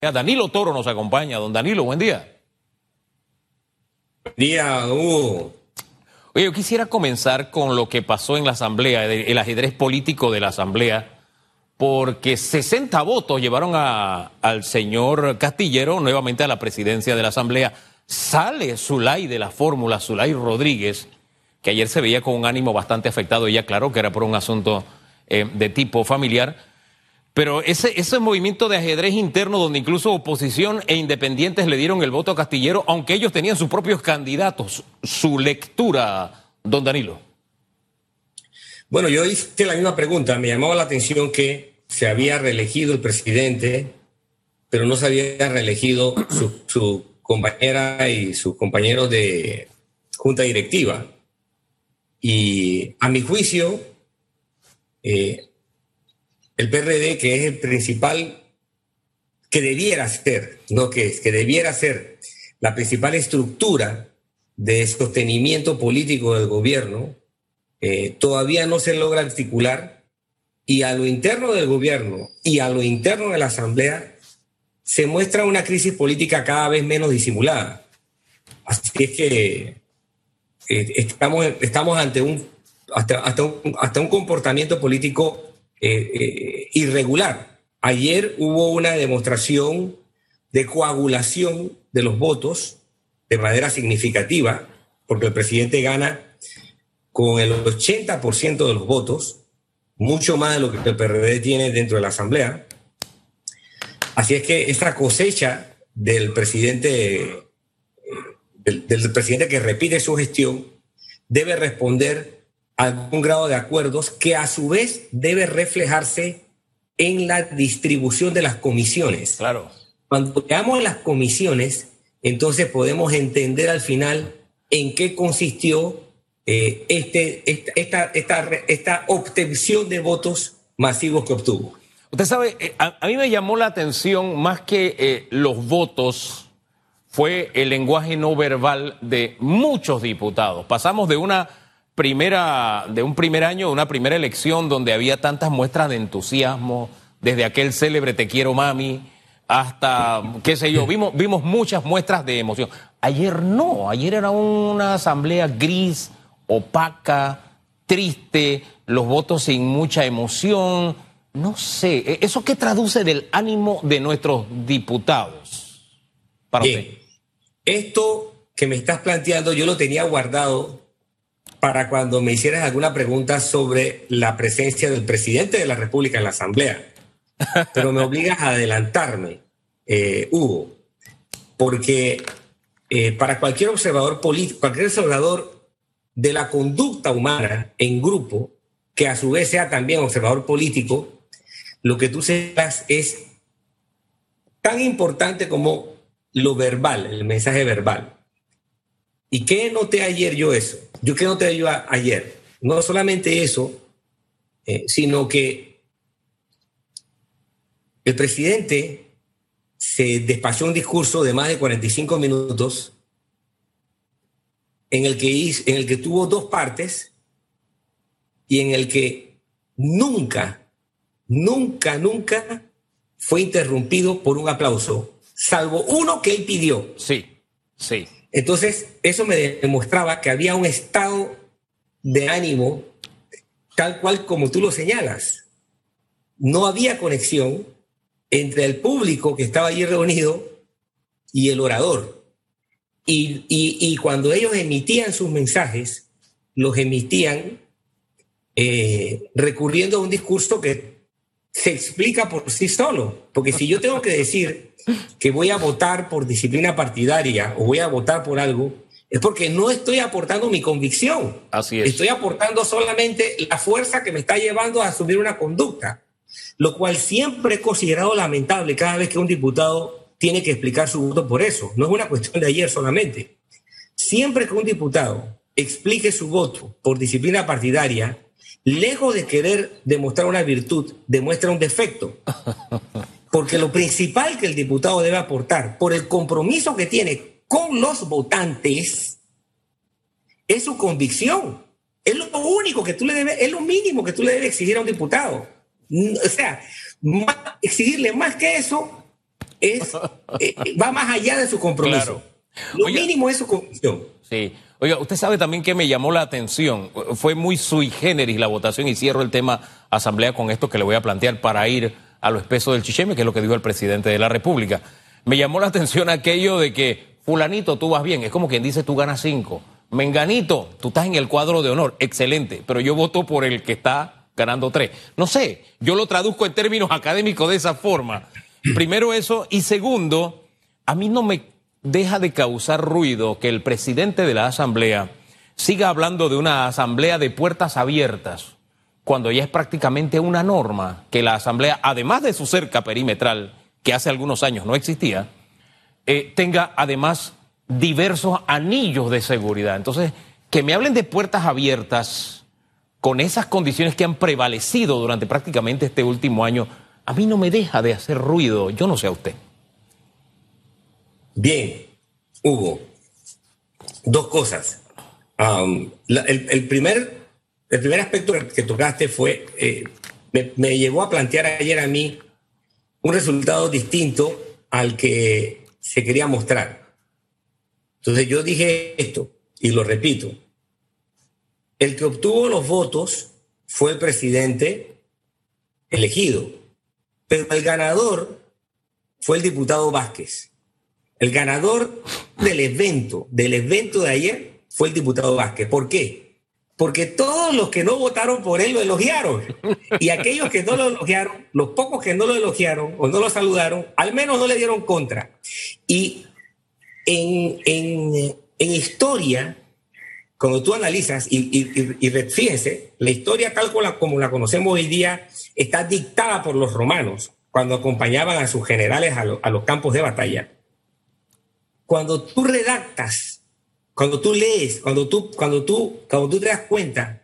Danilo Toro nos acompaña. Don Danilo, buen día. Buen día, Hugo. Oye, yo quisiera comenzar con lo que pasó en la Asamblea, el ajedrez político de la Asamblea, porque 60 votos llevaron a, al señor Castillero nuevamente a la presidencia de la Asamblea. Sale Zulay de la fórmula, Zulay Rodríguez, que ayer se veía con un ánimo bastante afectado, ella aclaró que era por un asunto eh, de tipo familiar pero ese, ese movimiento de ajedrez interno donde incluso oposición e independientes le dieron el voto a Castillero, aunque ellos tenían sus propios candidatos, su lectura, don Danilo. Bueno, yo hice la misma pregunta. Me llamaba la atención que se había reelegido el presidente, pero no se había reelegido su, compañera y sus compañeros de junta directiva. Y a mi juicio, eh, el PRD, que es el principal, que debiera ser, no que es, que debiera ser la principal estructura de sostenimiento político del gobierno, eh, todavía no se logra articular y a lo interno del gobierno y a lo interno de la Asamblea se muestra una crisis política cada vez menos disimulada. Así es que eh, estamos, estamos ante un hasta, hasta un comportamiento político eh, irregular. Ayer hubo una demostración de coagulación de los votos de manera significativa, porque el presidente gana con el 80% de los votos, mucho más de lo que el PRD tiene dentro de la Asamblea. Así es que esta cosecha del presidente, del, presidente que repite su gestión, debe responder algún grado de acuerdos que a su vez debe reflejarse en la distribución de las comisiones. Claro. Cuando veamos las comisiones, entonces podemos entender al final en qué consistió eh, este, esta, esta, esta, obtención de votos masivos que obtuvo. Usted sabe, eh, a, mí me llamó la atención más que eh, los votos, fue el lenguaje no verbal de muchos diputados. Pasamos de una primera, de un primer año, una primera elección donde había tantas muestras de entusiasmo, desde aquel célebre Te quiero mami, hasta, qué sé yo, vimos, vimos muchas muestras de emoción. Ayer no, ayer era una asamblea gris, opaca, triste, los votos sin mucha emoción. No sé, ¿e-, ¿eso qué traduce del ánimo de nuestros diputados? Para Esto que me estás planteando yo lo tenía guardado para cuando me hicieras alguna pregunta sobre la presencia del presidente de la República en la Asamblea. Pero me obligas a adelantarme, eh, Hugo, porque eh, para cualquier observador político, cualquier observador de la conducta humana en grupo, que a su vez sea también observador político, lo que tú sepas es tan importante como lo verbal, el mensaje verbal. ¿Y qué noté ayer yo eso? Yo qué noté ayer. No solamente eso, eh, sino que el presidente se despachó un discurso de más de 45 minutos en el que, en el que tuvo dos partes y en el que nunca, nunca, nunca fue interrumpido por un aplauso, salvo uno que él pidió. Sí, sí. Entonces, eso me demostraba que había un estado de ánimo tal cual como tú lo señalas. No había conexión entre el público que estaba allí reunido y el orador. Y, cuando ellos emitían sus mensajes, los emitían eh, recurriendo a un discurso que se explica por sí solo. Porque si yo tengo que decir que voy a votar por disciplina partidaria o voy a votar por algo, es porque no estoy aportando mi convicción. Así es. Estoy aportando solamente la fuerza que me está llevando a asumir una conducta, lo cual siempre he considerado lamentable cada vez que un diputado tiene que explicar su voto por eso. No es una cuestión de ayer solamente. Siempre que un diputado explique su voto por disciplina partidaria, lejos de querer demostrar una virtud, demuestra un defecto. Porque lo principal que el diputado debe aportar por el compromiso que tiene con los votantes es su convicción. Es lo único que tú le debes, es lo mínimo que tú le debes exigir a un diputado. O sea, exigirle más que eso es, eh, va más allá de su compromiso. Lo mínimo es su convicción. Sí. Oiga, usted sabe también que me llamó la atención. Fue muy sui generis la votación y cierro el tema asamblea con esto que le voy a plantear para ir a lo espeso del chicheme, que es lo que dijo el presidente de la República. Me llamó la atención aquello de que, fulanito, tú vas bien. Es como quien dice, tú ganas cinco. Menganito, tú estás en el cuadro de honor. Excelente. Pero yo voto por el que está ganando tres. No sé, yo lo traduzco en términos académicos de esa forma. Primero eso. Y segundo, a mí no me deja de causar ruido que el presidente de la Asamblea siga hablando de una asamblea de puertas abiertas, cuando ya es prácticamente una norma que la Asamblea, además de su cerca perimetral, que hace algunos años no existía, eh, tenga además diversos anillos de seguridad. Entonces, que me hablen de puertas abiertas con esas condiciones que han prevalecido durante prácticamente este último año, a mí no me deja de hacer ruido, yo no sé a usted. Bien, Hugo, dos cosas. el, primer, el primer aspecto que tocaste fue, eh, me, me llevó a plantear ayer a mí un resultado distinto al que se quería mostrar. Entonces yo dije esto, y lo repito, el que obtuvo los votos fue el presidente elegido, pero el ganador fue el diputado Vázquez. El ganador del evento, del evento de ayer, fue el diputado Vázquez. ¿Por qué? Porque todos los que no votaron por él lo elogiaron. Y aquellos que no lo elogiaron, los pocos que no lo elogiaron o no lo saludaron, al menos no le dieron contra. Y en, historia, cuando tú analizas, y, fíjense, la historia tal como la, conocemos hoy día está dictada por los romanos cuando acompañaban a sus generales a los campos de batalla cuando tú redactas, cuando tú lees, cuando tú, cuando tú, cuando tú te das cuenta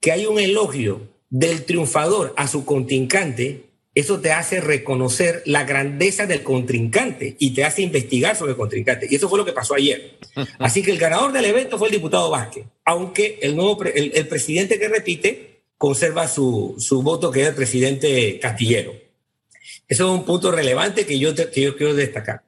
que hay un elogio del triunfador a su contrincante, eso te hace reconocer la grandeza del contrincante y te hace investigar sobre el contrincante. Y eso fue lo que pasó ayer. Así que el ganador del evento fue el diputado Vázquez, aunque el, nuevo el, presidente que repite conserva su, su, voto, que es el presidente Castillero. Eso es un punto relevante que yo, que yo quiero destacar.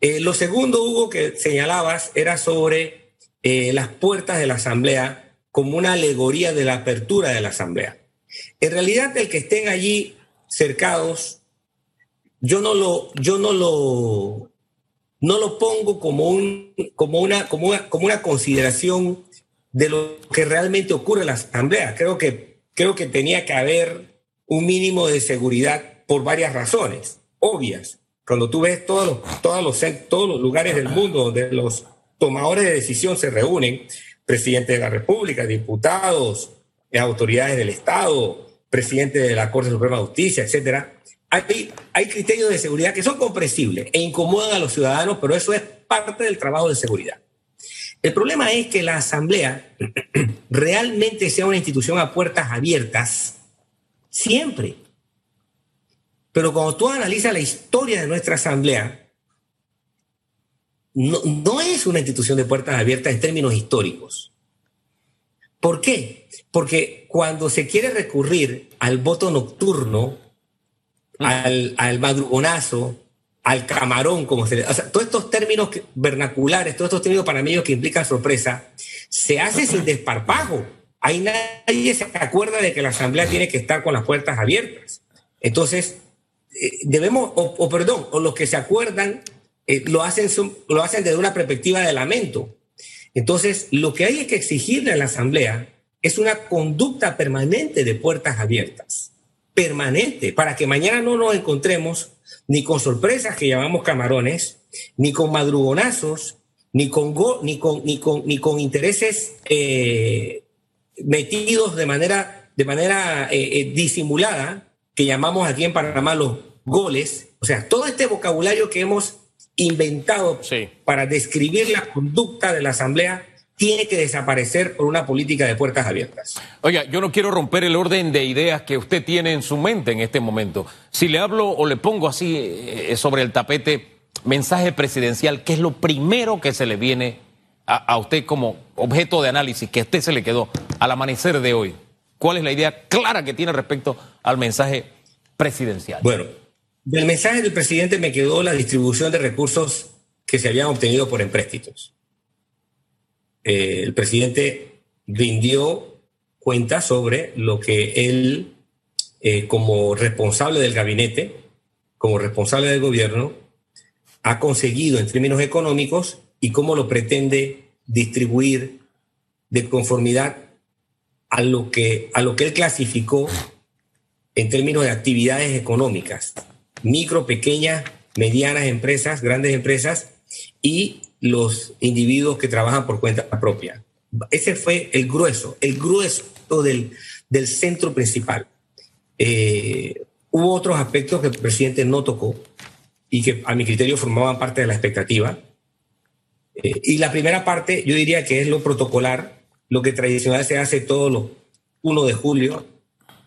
Eh, lo segundo, Hugo, que señalabas era sobre eh, las puertas de la Asamblea como una alegoría de la apertura de la Asamblea. En realidad, el que estén allí cercados, yo no lo, yo no lo, no lo pongo como, un, como, una, como, una, como una consideración de lo que realmente ocurre en la Asamblea. Creo que, creo que tenía que haber un mínimo de seguridad por varias razones obvias. Cuando tú ves todos los, todos los, todos los lugares del mundo donde los tomadores de decisión se reúnen, presidente de la República, diputados, autoridades del Estado, presidente de la Corte Suprema de Justicia, etcétera, hay, hay criterios de seguridad que son comprensibles e incomodan a los ciudadanos, pero eso es parte del trabajo de seguridad. El problema es que la Asamblea realmente sea una institución a puertas abiertas siempre. Pero cuando tú analizas la historia de nuestra asamblea, no, es una institución de puertas abiertas en términos históricos. ¿Por qué? Porque cuando se quiere recurrir al voto nocturno, mm. al, madrugonazo, al camarón, como se le, o sea, todos estos términos vernaculares, todos estos términos para mí que implican sorpresa, se hace sin desparpajo. Ahí nadie se acuerda de que la asamblea tiene que estar con las puertas abiertas. Entonces, eh, debemos, o, perdón, o los que se acuerdan, eh, lo, hacen, lo hacen desde una perspectiva de lamento. Entonces, lo que hay que exigirle a la Asamblea es una conducta permanente de puertas abiertas, permanente, para que mañana no nos encontremos ni con sorpresas que llamamos camarones, ni con madrugonazos, ni con, ni con, ni con, ni con intereses eh, metidos de manera, de manera disimulada que llamamos aquí en Panamá los goles, o sea, todo este vocabulario que hemos inventado para describir la conducta de la Asamblea tiene que desaparecer por una política de puertas abiertas. Oiga, yo no quiero romper el orden de ideas que usted tiene en su mente en este momento. Si le hablo o le pongo así eh, sobre el tapete mensaje presidencial, ¿qué es lo primero que se le viene a, a usted como objeto de análisis que a usted se le quedó al amanecer de hoy? ¿Cuál es la idea clara que tiene respecto al mensaje presidencial? Bueno, Del mensaje del presidente me quedó la distribución de recursos que se habían obtenido por empréstitos. Eh, el presidente rindió cuenta sobre lo que él, eh, como responsable del gabinete, como responsable del gobierno, ha conseguido en términos económicos y cómo lo pretende distribuir de conformidad a lo que, a lo que él clasificó en términos de actividades económicas, micro, pequeñas, medianas empresas, grandes empresas y los individuos que trabajan por cuenta propia. Ese fue el grueso, el grueso del, del centro principal. Eh, hubo otros aspectos que el presidente no tocó y que a mi criterio formaban parte de la expectativa. Eh, y la primera parte, yo diría que es lo protocolar, lo que tradicional se hace todos los 1 de julio.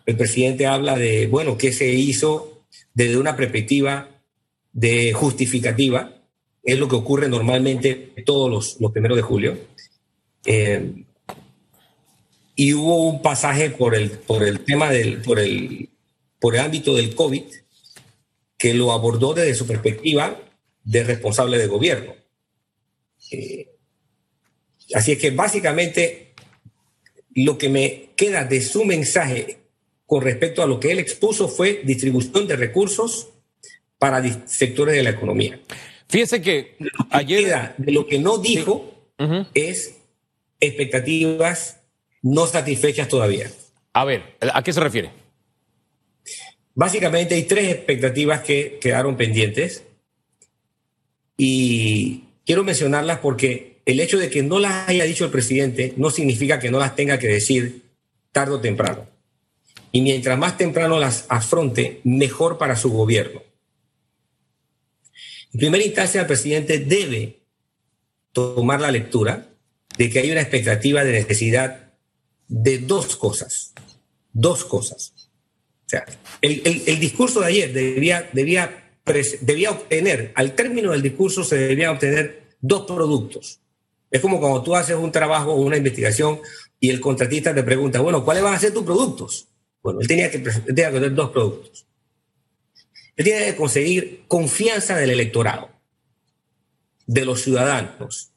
El presidente habla de, bueno, qué se hizo desde una perspectiva de justificativa, es lo que ocurre normalmente todos los, los primeros de julio. Eh, y hubo un pasaje por el, por el tema del, por el, por el ámbito del COVID que lo abordó desde su perspectiva de responsable de gobierno. Eh, así es que básicamente lo que me queda de su mensaje con respecto a lo que él expuso fue distribución de recursos para sectores de la economía. Fíjese que ayer... de lo que no dijo es expectativas no satisfechas todavía. A ver, ¿a qué se refiere? Básicamente hay tres expectativas que quedaron pendientes y quiero mencionarlas porque el hecho de que no las haya dicho el presidente no significa que no las tenga que decir tarde o temprano. Y mientras más temprano las afronte, mejor para su gobierno. En primera instancia, el presidente debe tomar la lectura de que hay una expectativa de necesidad de dos cosas. Dos cosas. O sea, el, discurso de ayer debía, debía, debía obtener, al término del discurso se debían obtener dos productos. Es como cuando tú haces un trabajo o una investigación y el contratista te pregunta, bueno, ¿cuáles van a ser tus productos? Bueno, él tenía que, tenía que tener dos productos. Él tiene que conseguir confianza del electorado, de los ciudadanos,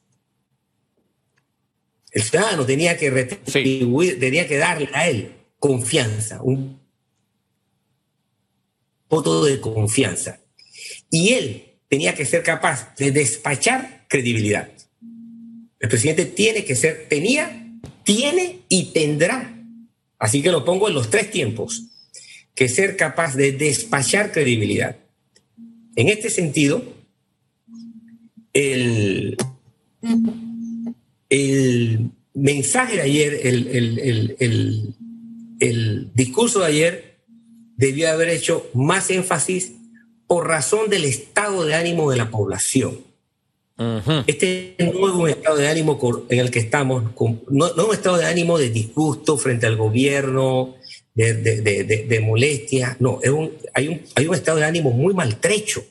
el ciudadano tenía que retribuir, tenía que darle a él confianza, un voto de confianza. Y él tenía que ser capaz de despachar credibilidad. El presidente tiene que ser, tenía, tiene y tendrá, así que lo pongo en los tres tiempos, que ser capaz de despachar credibilidad. En este sentido, el, el mensaje de ayer, el, discurso de ayer debió haber hecho más énfasis por razón del estado de ánimo de la población. Este no es un estado de ánimo en el que estamos, no, es un estado de ánimo de disgusto frente al gobierno, de, molestia, no, es un, hay, un, hay un estado de ánimo muy maltrecho,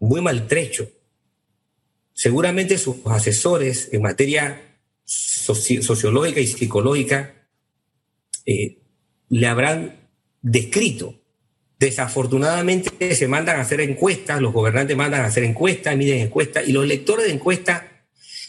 muy maltrecho seguramente sus asesores en materia sociológica y psicológica eh, le habrán descrito. Desafortunadamente se mandan a hacer encuestas, los gobernantes mandan a hacer encuestas, miden encuestas, y los lectores de encuestas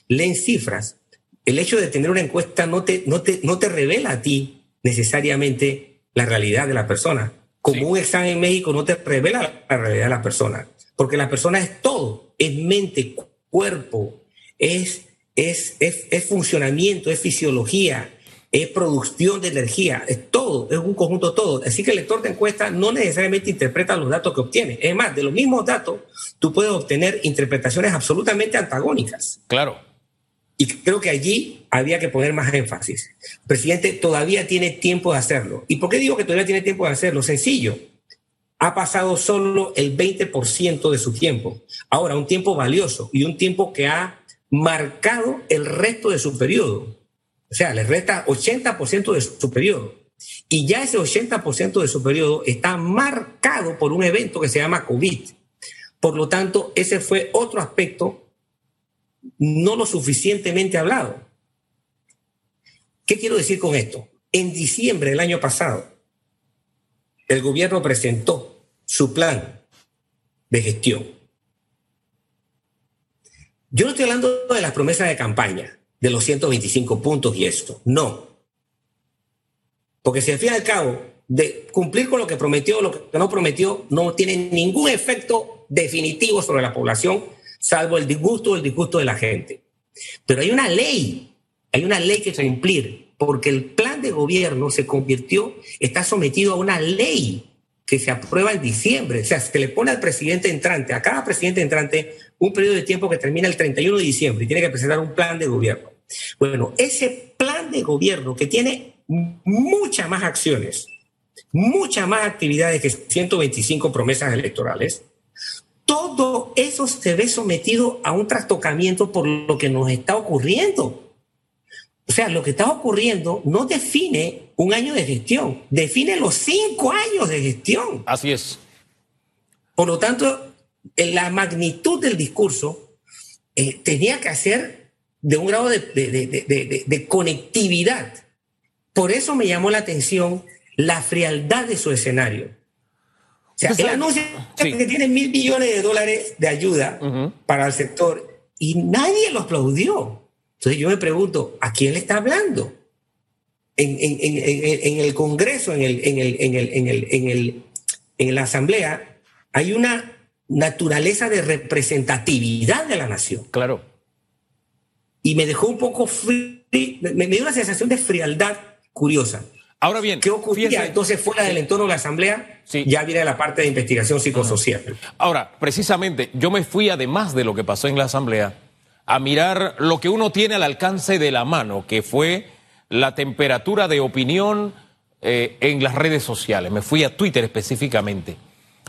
leen cifras. El hecho de tener una encuesta no te, no te, no te revela a ti necesariamente la realidad de la persona. Como un examen médico no te revela la realidad de la persona, porque la persona es todo, es mente, cuerpo, es, es, es, funcionamiento, es fisiología, es producción de energía, es todo, es un conjunto todo. Así que el lector de encuesta no necesariamente interpreta los datos que obtiene. Es más, de los mismos datos, tú puedes obtener interpretaciones absolutamente antagónicas. Claro. Y creo que allí había que poner más énfasis. El presidente todavía tiene tiempo de hacerlo. ¿Y por qué digo que todavía tiene tiempo de hacerlo? Sencillo ha pasado solo el 20% de su tiempo. Ahora, un tiempo valioso y un tiempo que ha marcado el resto de su periodo. O sea, le resta 80% de su periodo. Y ya ese 80% de su periodo está marcado por un evento que se llama COVID. Por lo tanto, ese fue otro aspecto no lo suficientemente hablado. ¿Qué quiero decir con esto? En diciembre del año pasado, el gobierno presentó su plan de gestión. Yo no estoy hablando de las promesas de campaña, de los 125 puntos y esto. No. Porque si al fin y al cabo, de cumplir con lo que prometió, lo que no prometió, no tiene ningún efecto definitivo sobre la población, salvo el disgusto o el disgusto de la gente. Pero hay una ley, hay una ley que cumplir, porque el plan de gobierno se convirtió, está sometido a una ley que se aprueba en diciembre. O sea, se le pone al presidente entrante, a cada presidente entrante, un periodo de tiempo que termina el 31 de diciembre y tiene que presentar un plan de gobierno. Bueno, ese plan de gobierno que tiene muchas más acciones, muchas más actividades que 125 promesas electorales, todo eso se ve sometido a un trastocamiento por lo que nos está ocurriendo. O sea, lo que está ocurriendo no define un año de gestión, define los cinco años de gestión. Así es. Por lo tanto, la magnitud del discurso eh, tenía que ser de un grado de, conectividad. Por eso me llamó la atención la frialdad de su escenario. O sea, él anuncia que tiene mil millones de dólares de ayuda para el sector y nadie lo aplaudió. Entonces yo me pregunto, ¿a quién le está hablando? En, el Congreso, en, el, en, el, en, en la Asamblea, hay una naturaleza de representatividad de la nación. Claro. Y me dejó un poco frío, me, dio una sensación de frialdad curiosa. Ahora bien, ¿qué ocurría entonces fuera del entorno de la Asamblea? Sí. Ya viene la parte de investigación psicosocial. Ahora, precisamente, yo me fui, además de lo que pasó en la Asamblea, a mirar lo que uno tiene al alcance de la mano, que fue la temperatura de opinión eh, en las redes sociales. Me fui a Twitter específicamente.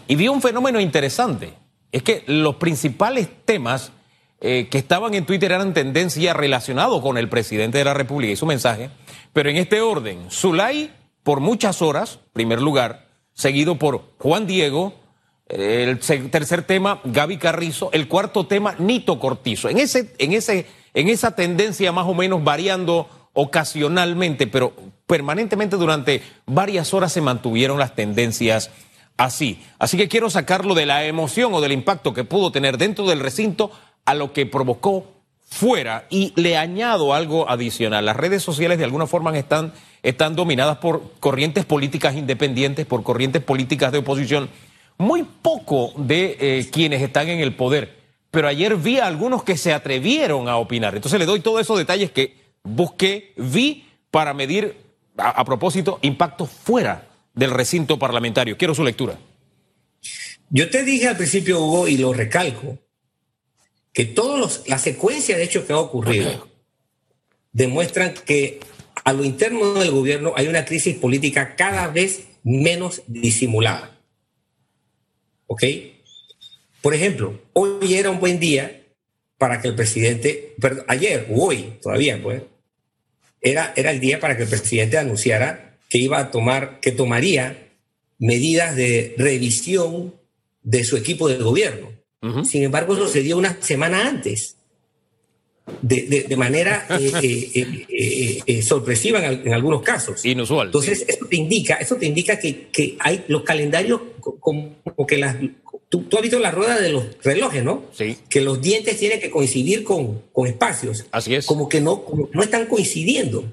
Y vi un fenómeno interesante. Es que los principales temas eh, que estaban en Twitter eran tendencia relacionados con el presidente de la República y su mensaje. Pero en este orden, Zulay por muchas horas, primer lugar, seguido por Juan Diego, el tercer tema, Gaby Carrizo, el cuarto tema, Nito Cortizo. En, ese, en, ese, en esa tendencia más o menos variando ocasionalmente, pero permanentemente durante varias horas se mantuvieron las tendencias así. Así que quiero sacarlo de la emoción o del impacto que pudo tener dentro del recinto a lo que provocó fuera. Y le añado algo adicional. Las redes sociales de alguna forma están, están dominadas por corrientes políticas independientes, por corrientes políticas de oposición. Muy poco de eh, quienes están en el poder. Pero ayer vi a algunos que se atrevieron a opinar. Entonces le doy todos esos detalles que busqué, vi para medir, a propósito, impacto fuera del recinto parlamentario. Quiero su lectura. Yo te dije al principio, Hugo, y lo recalco, que toda la secuencia de hechos que ha ocurrido demuestran que a lo interno del gobierno hay una crisis política cada vez menos disimulada. ¿Ok? Por ejemplo, hoy era un buen día para que el presidente, perdón, ayer o hoy todavía, pues, era, era el día para que el presidente anunciara que iba a tomar, que tomaría medidas de revisión de su equipo de gobierno. Sin embargo, eso se dio una semana antes, de, manera eh, eh, eh, sorpresiva en, algunos casos. Inusual. Entonces, eso te indica, eso te indica que, que hay los calendarios como, que las... Tú, has visto la rueda de los relojes, ¿no? Sí. Que los dientes tienen que coincidir con, con espacios. Así es. Como que no, no están coincidiendo.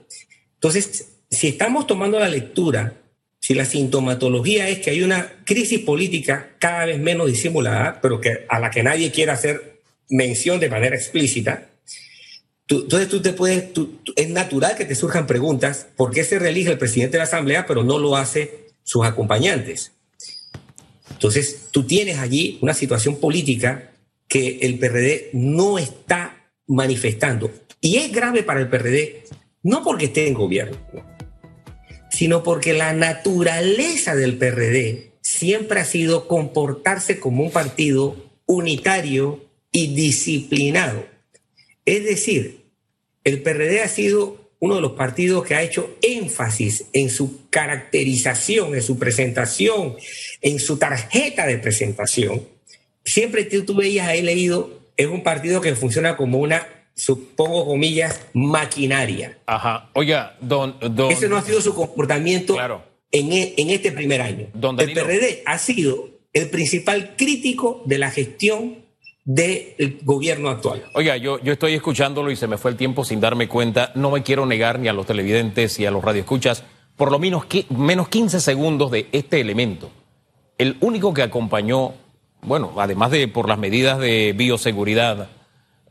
Entonces, si estamos tomando la lectura, si la sintomatología es que hay una crisis política cada vez menos disimulada, pero que, a la que nadie quiere hacer mención de manera explícita, entonces tú te puedes, es natural que te surjan preguntas, ¿por qué se reelige el presidente de la Asamblea, pero no lo hace sus acompañantes? Entonces tú tienes allí una situación política que el PRD no está manifestando. Y es grave para el PRD, no porque esté en gobierno, sino porque la naturaleza del PRD siempre ha sido comportarse como un partido unitario y disciplinado. Es decir, el PRD ha sido uno de los partidos que ha hecho énfasis en su caracterización, en su presentación, en su tarjeta de presentación. Siempre tú, veías, he leído, es un partido que funciona como una supongo comillas, maquinaria. Ajá. Oiga, don, don... Ese no ha sido su comportamiento en, e, en, este primer año. Don el PRD ha sido el principal crítico de la gestión del gobierno actual. Oiga, yo, yo estoy escuchándolo y se me fue el tiempo sin darme cuenta. No me quiero negar ni a los televidentes ni a los radioescuchas por lo menos, menos 15 segundos de este elemento. El único que acompañó, bueno, además de por las medidas de bioseguridad,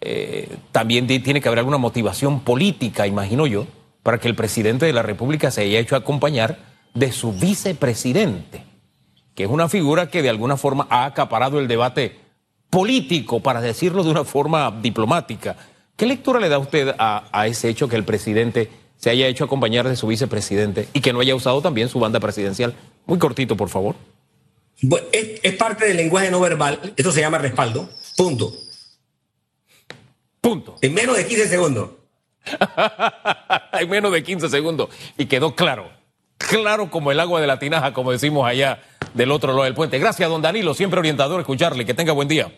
eh, también tiene que haber alguna motivación política, imagino yo, para que el presidente de la República se haya hecho acompañar de su vicepresidente, que es una figura que de alguna forma ha acaparado el debate político, para decirlo de una forma diplomática. ¿Qué lectura le da usted a, ese hecho que el presidente se haya hecho acompañar de su vicepresidente y que no haya usado también su banda presidencial? Muy cortito, por favor. es, es parte del lenguaje no verbal, esto se llama respaldo, punto. Punto. En menos de 15 segundos. en menos de 15 segundos. Y quedó claro. Claro como el agua de la tinaja, como decimos allá del otro lado del puente. Gracias, don Danilo. Siempre orientador escucharle. Que tenga buen día.